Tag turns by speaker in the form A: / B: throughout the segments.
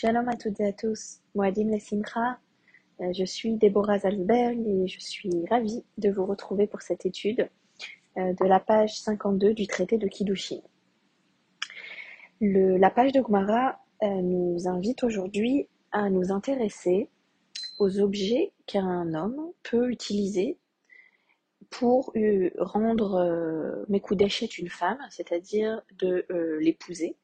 A: Shalom à toutes et à tous, Moadim Lesimcha. Euh, je suis Déborah Zalzberg et je suis ravie de vous retrouver pour cette étude euh, de la page 52 du traité de Kiddushin. La page de Gmara euh, nous invite aujourd'hui à nous intéresser aux objets qu'un homme peut utiliser pour rendre euh, Mekudeshet une femme, c'est-à-dire de l'épouser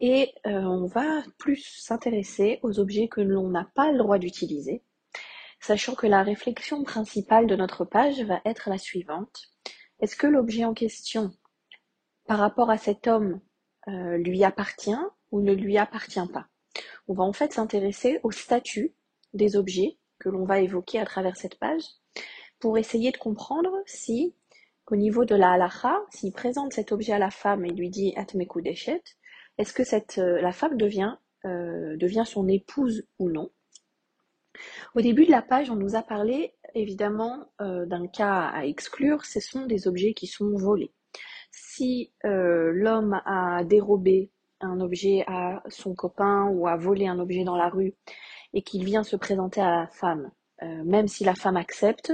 A: et euh, on va plus s'intéresser aux objets que l'on n'a pas le droit d'utiliser, sachant que la réflexion principale de notre page va être la suivante. Est-ce que l'objet en question, par rapport à cet homme, euh, lui appartient ou ne lui appartient pas? On va en fait s'intéresser au statut des objets que l'on va évoquer à travers cette page pour essayer de comprendre si, au niveau de la halacha, s'il présente cet objet à la femme et lui dit Atmeku Deshet, est-ce que euh, la femme devient, euh, devient son épouse ou non? Au début de la page, on nous a parlé évidemment euh, d'un cas à exclure, ce sont des objets qui sont volés. Si l'homme a dérobé un objet à son copain ou a volé un objet dans la rue et qu'il vient se présenter à la femme, même si la femme accepte,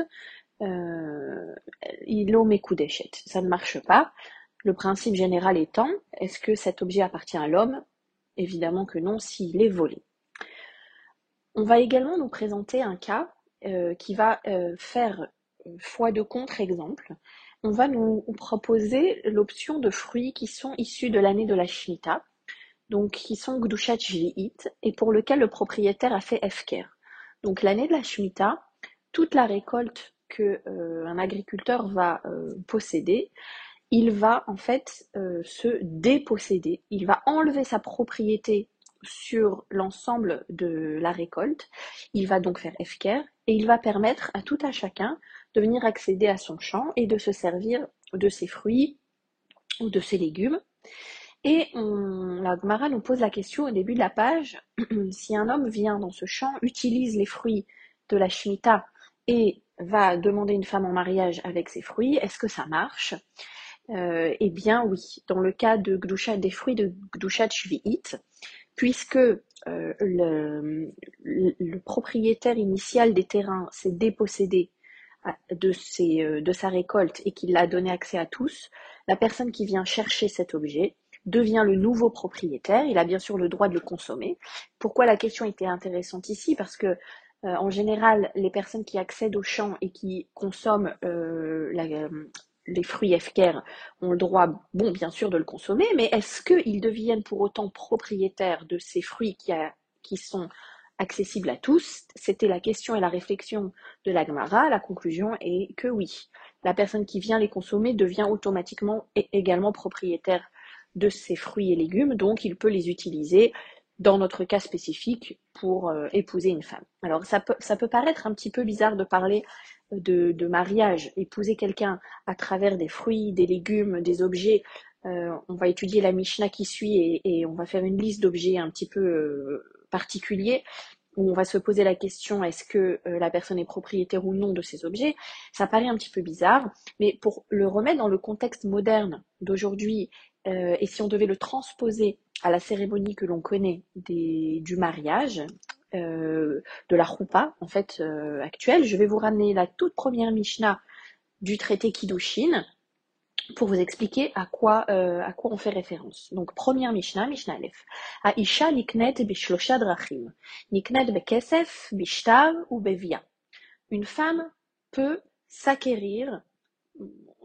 A: il omet coup d'échette. Ça ne marche pas. Le principe général étant, est-ce que cet objet appartient à l'homme? Évidemment que non, s'il est volé. On va également nous présenter un cas euh, qui va euh, faire foi de contre-exemple. On va nous proposer l'option de fruits qui sont issus de l'année de la Shemitah, donc qui sont Gdushat et pour lequel le propriétaire a fait Efker. Donc l'année de la Shemitah, toute la récolte que euh, agriculteur va posséder il va en fait euh, se déposséder, il va enlever sa propriété sur l'ensemble de la récolte, il va donc faire FKR et il va permettre à tout à chacun de venir accéder à son champ et de se servir de ses fruits ou de ses légumes. Et la Gemara nous pose la question au début de la page, si un homme vient dans ce champ, utilise les fruits de la Shemitah et va demander une femme en mariage avec ses fruits, est-ce que ça marche? Euh, eh bien oui, dans le cas de Gdushat, des fruits de Gdushat Shvi'it, puisque euh, le, propriétaire initial des terrains s'est dépossédé euh, de, sa récolte et qu'il a donné accès à tous, la personne qui vient chercher cet objet devient le nouveau propriétaire. Il a bien sûr le droit de le consommer. Pourquoi la question était intéressante ici? Parce que en général, les personnes qui accèdent au champ et qui consomment la, les fruits FKR ont le droit, bon, bien sûr, de le consommer, mais est-ce qu'ils deviennent pour autant propriétaires de ces fruits qui, sont accessibles à tous? C'était la question et la réflexion de l'Agmara. La conclusion est que oui. La personne qui vient les consommer devient automatiquement également propriétaire de ces fruits et légumes, donc il peut les utiliser dans notre cas spécifique pour euh, épouser une femme. Alors ça peut, ça peut paraître un petit peu bizarre de parler de, mariage, épouser quelqu'un à travers des fruits, des légumes, des objets. Euh, on va étudier la Mishnah qui suit et, on va faire une liste d'objets un petit peu euh, particuliers où on va se poser la question est-ce que euh, la personne est propriétaire ou non de ces objets? Ça paraît un petit peu bizarre, mais pour le remettre dans le contexte moderne d'aujourd'hui et si on devait le transposer à la cérémonie que l'on connaît du mariage, euh, de la roupa en fait euh, actuelle. Je vais vous ramener la toute première Mishnah du traité Kiddushin pour vous expliquer à quoi, euh, à quoi on fait référence. Donc, première Mishnah, Mishnah Aleph. Aisha niknet bishlosha drachim. Niknet bekesef, bishtav ou bevia. Une femme peut s'acquérir,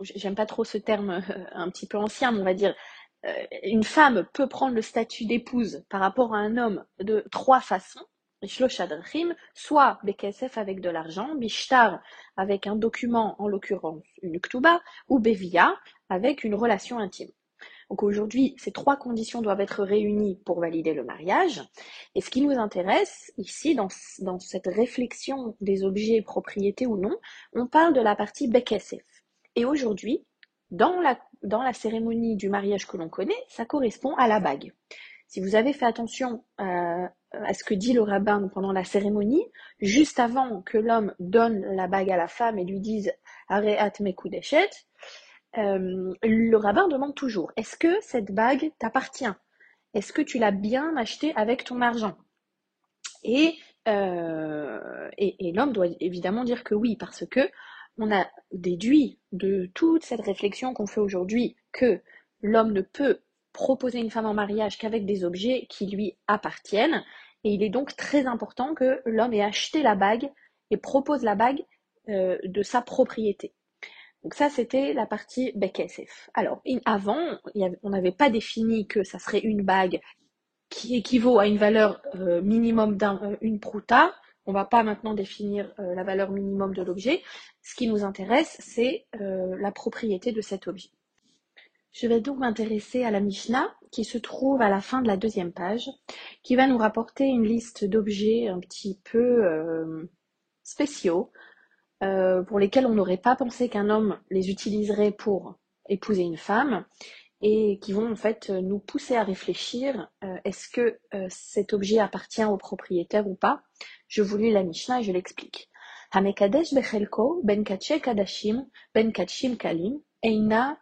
A: j'aime pas trop ce terme un petit peu ancien, on va dire, une femme peut prendre le statut d'épouse par rapport à un homme de trois façons soit Bekesef avec de l'argent, Bishtar avec un document, en l'occurrence une Ktuba, ou Bevia avec une relation intime. Donc aujourd'hui, ces trois conditions doivent être réunies pour valider le mariage. Et ce qui nous intéresse ici, dans, dans cette réflexion des objets propriétés ou non, on parle de la partie Bekesef. Et aujourd'hui, dans la, dans la cérémonie du mariage que l'on connaît, ça correspond à la bague. Si vous avez fait attention euh, à ce que dit le rabbin pendant la cérémonie, juste avant que l'homme donne la bague à la femme et lui dise Areat Mekudeshet, euh, le rabbin demande toujours Est-ce que cette bague t'appartient? Est-ce que tu l'as bien acheté avec ton argent? Et, euh, et, et l'homme doit évidemment dire que oui, parce que on a déduit de toute cette réflexion qu'on fait aujourd'hui que l'homme ne peut proposer une femme en mariage qu'avec des objets qui lui appartiennent. Et il est donc très important que l'homme ait acheté la bague et propose la bague euh, de sa propriété. Donc ça, c'était la partie Bekesef. Alors, avant, on n'avait pas défini que ça serait une bague qui équivaut à une valeur euh, minimum d'une euh, prouta. On ne va pas maintenant définir la valeur minimum de l'objet. Ce qui nous intéresse, c'est la propriété de cet objet. Je vais donc m'intéresser à la Mishnah qui se trouve à la fin de la deuxième page, qui va nous rapporter une liste d'objets un petit peu euh, spéciaux, euh, pour lesquels on n'aurait pas pensé qu'un homme les utiliserait pour épouser une femme, et qui vont en fait nous pousser à réfléchir, euh, est-ce que cet objet appartient au propriétaire ou pas? Je vous lis la Mishnah et je l'explique. Hamekadesh bechelko ben kadashim ben kalim eina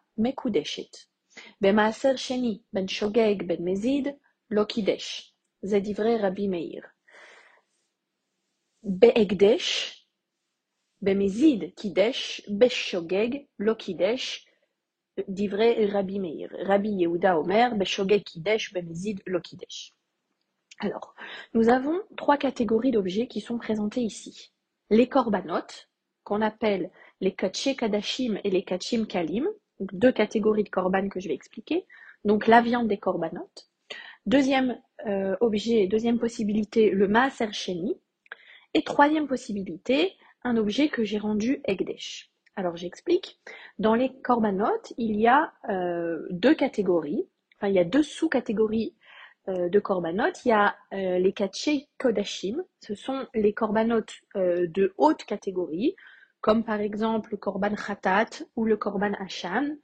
A: במעשר שני בין שוגג בין מזיד לא קידש. זה דברי רבי מאיר. בהקדש, במזיד קידש, בשוגג לא קידש, דברי רבי מאיר. רבי יהודה אומר, בשוגג קידש, במזיד לא קידש. Alors, nous avons trois catégories d'objets qui sont présentés ici. Les korbanot, qu'on appelle les kachim kadashim et les kachim kalim, deux catégories de korban que je vais expliquer. Donc la viande des corbanotes. Deuxième euh, objet, deuxième possibilité, le maaser sheni. Et troisième possibilité, un objet que j'ai rendu egdesh. Alors j'explique. Dans les corbanotes, il y a euh, deux catégories. Enfin, il y a deux sous-catégories euh, de corbanotes. Il y a les kaché kodashim. Ce sont les corbanotes de haute catégorie comme par exemple le korban khatat ou le korban hashan,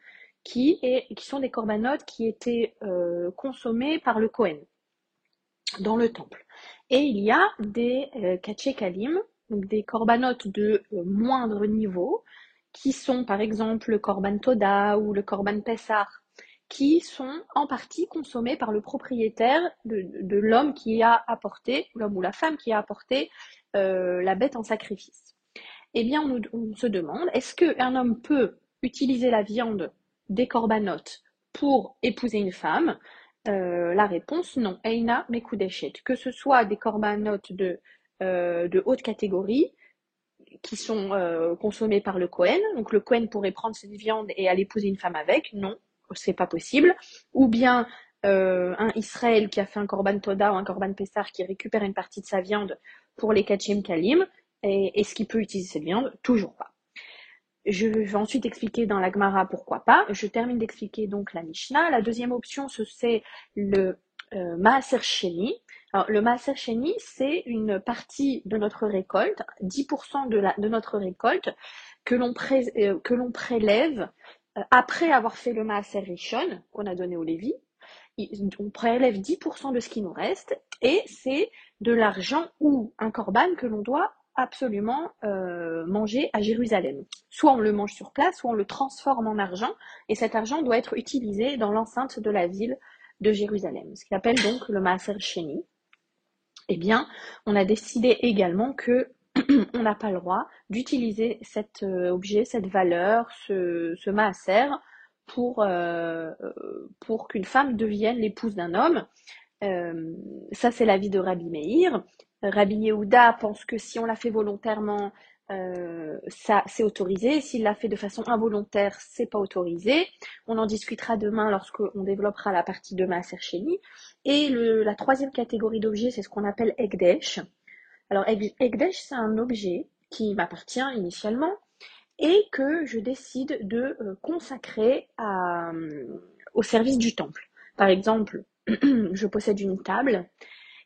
A: qui, sont des corbanotes qui étaient euh, consommés par le Kohen dans le temple. Et il y a des euh, kalim, donc des corbanotes de euh, moindre niveau, qui sont par exemple le korban toda ou le korban pessar, qui sont en partie consommés par le propriétaire de, de l'homme qui a apporté, l'homme ou la femme qui a apporté euh, la bête en sacrifice eh bien, on, se demande, est-ce qu'un homme peut utiliser la viande des corbanotes pour épouser une femme? Euh, La réponse, non. Eina mekudeshet. Que ce soit des corbanotes de, euh, haute catégorie, qui sont euh, consommés par le Cohen. Donc le Cohen pourrait prendre cette viande et aller épouser une femme avec. Non, c'est pas possible. Ou bien un Israël qui a fait un korban toda ou un korban pessar qui récupère une partie de sa viande pour les kachim kalim. Et est-ce qu'il peut utiliser cette viande Toujours pas. Je vais ensuite expliquer dans la Gemara pourquoi pas. Je termine d'expliquer donc la Mishnah. La deuxième option, c'est le euh, Maaser Sheni. Le Maaser Sheni, c'est une partie de notre récolte, 10% de, la, de notre récolte, que l'on euh, prélève euh, après avoir fait le Maaser Rishon, qu'on a donné au Lévi. On prélève 10% de ce qui nous reste, et c'est de l'argent ou un corban que l'on doit absolument euh, manger à Jérusalem. Soit on le mange sur place, soit on le transforme en argent, et cet argent doit être utilisé dans l'enceinte de la ville de Jérusalem, ce qu'il appelle donc le Maaser Sheni. Eh bien, on a décidé également que on n'a pas le droit d'utiliser cet euh, objet, cette valeur, ce, ce maaser pour, euh, pour qu'une femme devienne l'épouse d'un homme. Ça, c'est l'avis de Rabbi Meir. Rabbi Yehuda pense que si on l'a fait volontairement, euh, ça c'est autorisé. S'il l'a fait de façon involontaire, c'est pas autorisé. On en discutera demain lorsqu'on développera la partie de Maaser. Et la troisième catégorie d'objets, c'est ce qu'on appelle Egdesh. Alors Egdesh, c'est un objet qui m'appartient initialement et que je décide de euh, consacrer euh, au service du temple. Par exemple, je possède une table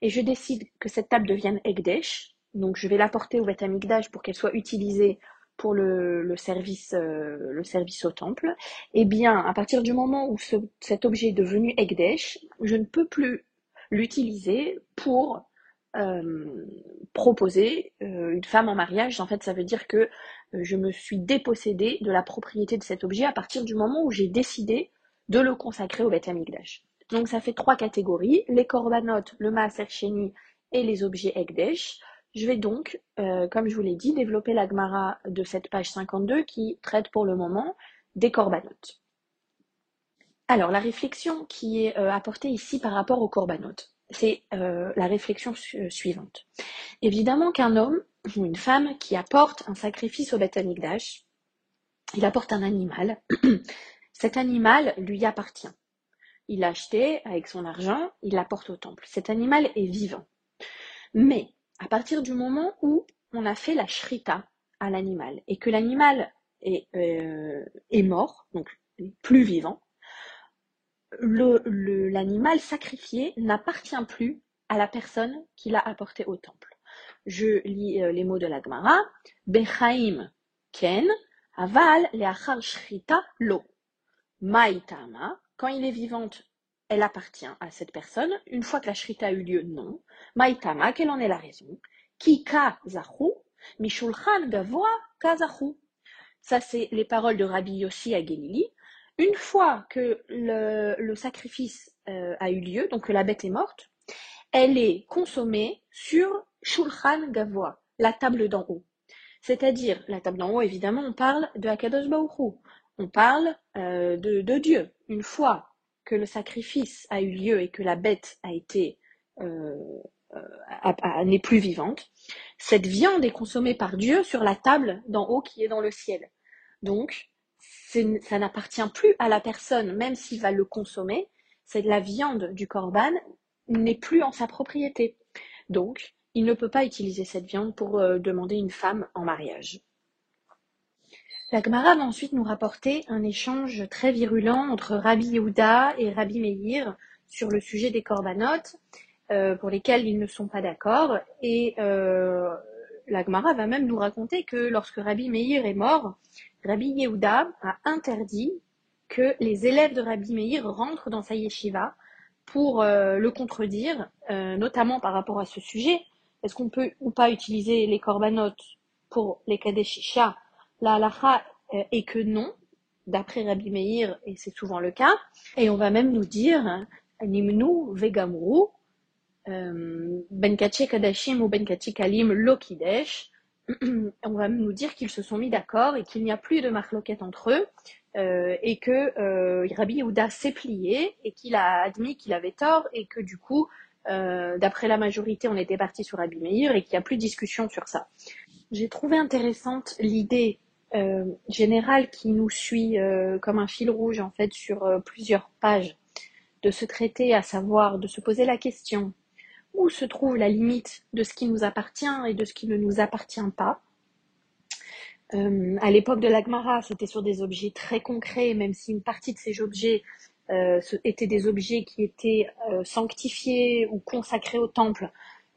A: et je décide que cette table devienne Egdesh, donc je vais l'apporter au Beth pour qu'elle soit utilisée pour le, service, euh, le service au temple, eh bien, à partir du moment où cet objet est devenu Egdesh, je ne peux plus l'utiliser pour euh, proposer euh, une femme en mariage. En fait, ça veut dire que je me suis dépossédée de la propriété de cet objet à partir du moment où j'ai décidé de le consacrer au Beth Donc ça fait trois catégories, les corbanotes, le maaser sheni et les objets ekdesh. Je vais donc, euh, comme je vous l'ai dit, développer la Gemara de cette page 52 qui traite pour le moment des corbanotes. Alors, la réflexion qui est euh, apportée ici par rapport aux corbanotes, c'est euh, la réflexion suivante. Évidemment qu'un homme ou une femme qui apporte un sacrifice au Beth il apporte un animal. Cet animal lui appartient. Il l'a acheté avec son argent, il l'apporte au temple. Cet animal est vivant. Mais à partir du moment où on a fait la shrita à l'animal et que l'animal est, euh, est, mort, donc plus vivant, l'animal sacrifié n'appartient plus à la personne qui l'a apporté au temple. Je lis euh, les mots de la Gemara. Bechaim ken, aval leachar shrita lo. Maïtama, quand il est vivante, elle appartient à cette personne. Une fois que la shrita a eu lieu, non. Maïtama, quelle en est la raison? Ki zahu, mishulchan gavoa kazahu. Ça, c'est les paroles de Rabbi Yossi à Gelili. Une fois que le, sacrifice euh, a eu lieu, donc que la bête est morte, elle est consommée sur Shulchan Gavoa, la table d'en haut. C'est-à-dire, la table d'en haut, évidemment, on parle de Akadosh On parle euh, de, Dieu. Une fois que le sacrifice a eu lieu et que la bête été euh, n'est plus vivante, cette viande est consommée par Dieu sur la table d'en haut qui est dans le ciel. Donc, ça n'appartient plus à la personne, même s'il va le consommer, c'est la viande du corban n'est plus en sa propriété. Donc, il ne peut pas utiliser cette viande pour euh, demander une femme en mariage. La Gemara va ensuite nous rapporter un échange très virulent entre Rabbi Yehuda et Rabbi Meir sur le sujet des corbanotes, euh, pour lesquels ils ne sont pas d'accord. Et euh, la Gemara va même nous raconter que lorsque Rabbi Meir est mort, Rabbi Yehuda a interdit que les élèves de Rabbi Meir rentrent dans sa yeshiva pour euh, le contredire, notamment par rapport à ce sujet. Est-ce qu'on peut ou pas utiliser les korbanot pour les kadeshisha La halacha euh, est que non, d'après Rabbi Meir, et c'est souvent le cas. Et on va même nous dire, nimnu vegamru, benkachi kadashim ou benkachi kalim lokidesh, on va nous dire qu'ils se sont mis d'accord et qu'il n'y a plus de marloquette entre eux euh, et que euh, Rabbi Yehuda s'est plié et qu'il a admis qu'il avait tort et que du coup, euh, d'après la majorité, on était parti sur Rabbi Meir et qu'il n'y a plus de discussion sur ça. J'ai trouvé intéressante l'idée euh, générale qui nous suit comme un fil rouge en fait sur plusieurs pages de ce traité, à savoir de se poser la question où se trouve la limite de ce qui nous appartient et de ce qui ne nous appartient pas. Euh, à l'époque de l'Agmara, c'était sur des objets très concrets, même si une partie de ces objets euh, étaient des objets qui étaient euh, sanctifiés ou consacrés au temple.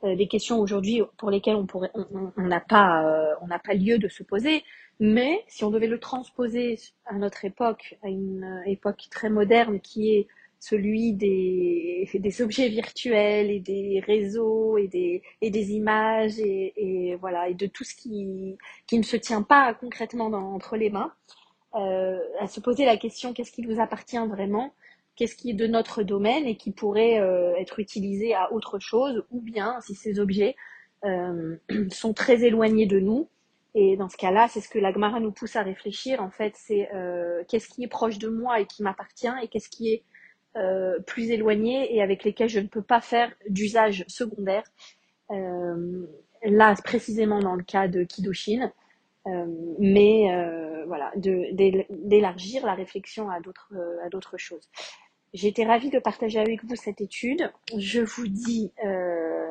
A: des questions aujourd'hui pour lesquelles on n'a pas lieu de se poser. Mais si on devait le transposer à notre époque, à une époque très moderne qui est celui des, objets virtuels et des réseaux et des, images et, voilà et de tout ce qui, qui ne se tient pas concrètement entre les mains, euh, à se poser la question qu'est-ce qui nous appartient vraiment, qu'est-ce qui est de notre domaine et qui pourrait euh, être utilisé à autre chose, ou bien si ces objets euh, sont très éloignés de nous. Et dans ce cas-là, c'est ce que l'Agmara nous pousse à réfléchir. En fait, c'est euh, qu'est-ce qui est proche de moi et qui m'appartient et qu'est-ce qui est euh, plus éloignés et avec lesquels je ne peux pas faire d'usage secondaire. Euh, là, précisément dans le cas de Kidoshin, euh, mais voilà, d'élargir la réflexion à d'autres choses. J'ai été ravie de partager avec vous cette étude. Je vous dis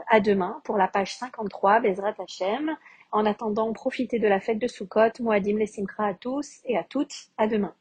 A: à demain pour la page 53, Bezrat Hashem. En attendant, profitez de la fête de Sukkot. Moadim les Simcha à tous et à toutes. À demain.